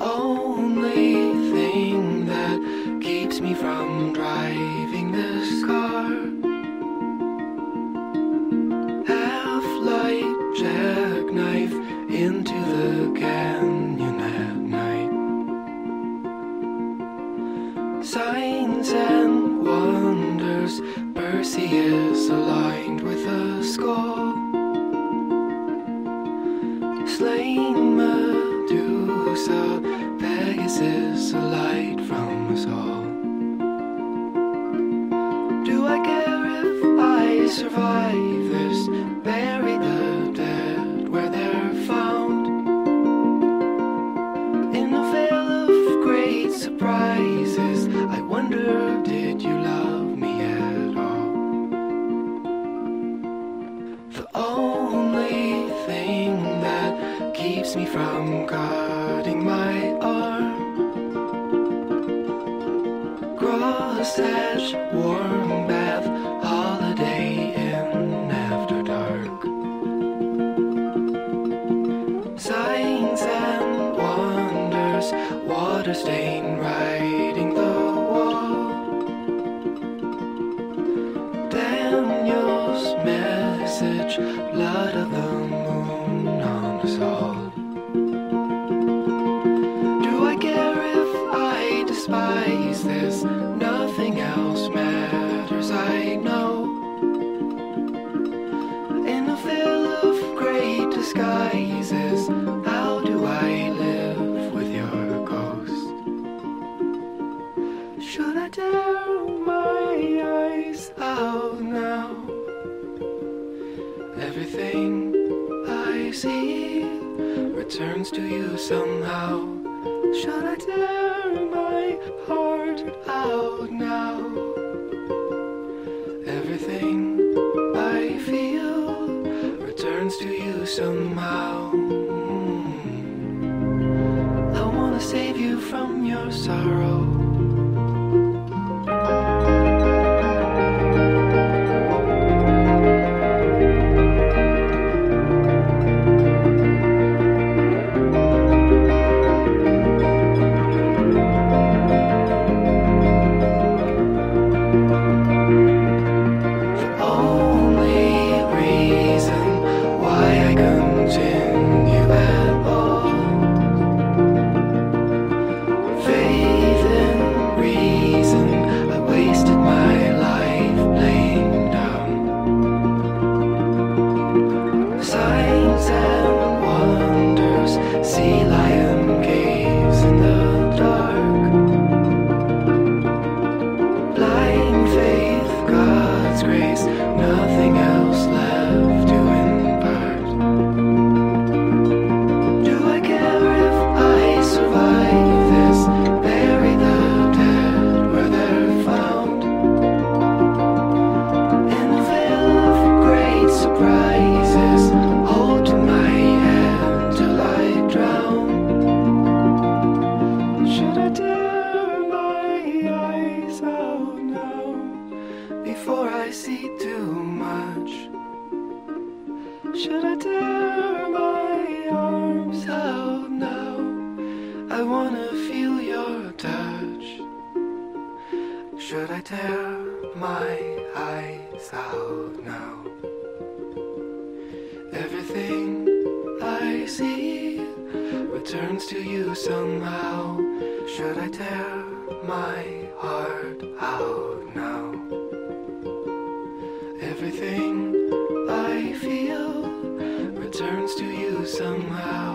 only thing that keeps me from driving this car. Half light jackknife into the canyon at night. Signs and wonders, Perseus aligned with a skull. Slain. Medusa, Pegasus, a light from us all. Do I care if I survive this? Bury the dead where they're found. In a veil of great surprises, I wonder, did you love me at all? The only thing that keeps me from cutting my arm. Cross hatch, warm bath, Holiday Inn after dark. Signs and wonders, water stain writing the wall. Daniel's message, blood of the moon on us all. Everything I see returns to you somehow. Should I tear my heart out now? Everything I feel returns to you somehow. I wanna save you from your sorrow. Should I tear my eyes out now? Everything I see returns to you somehow. Should I tear my heart out now? Everything I feel returns to you somehow.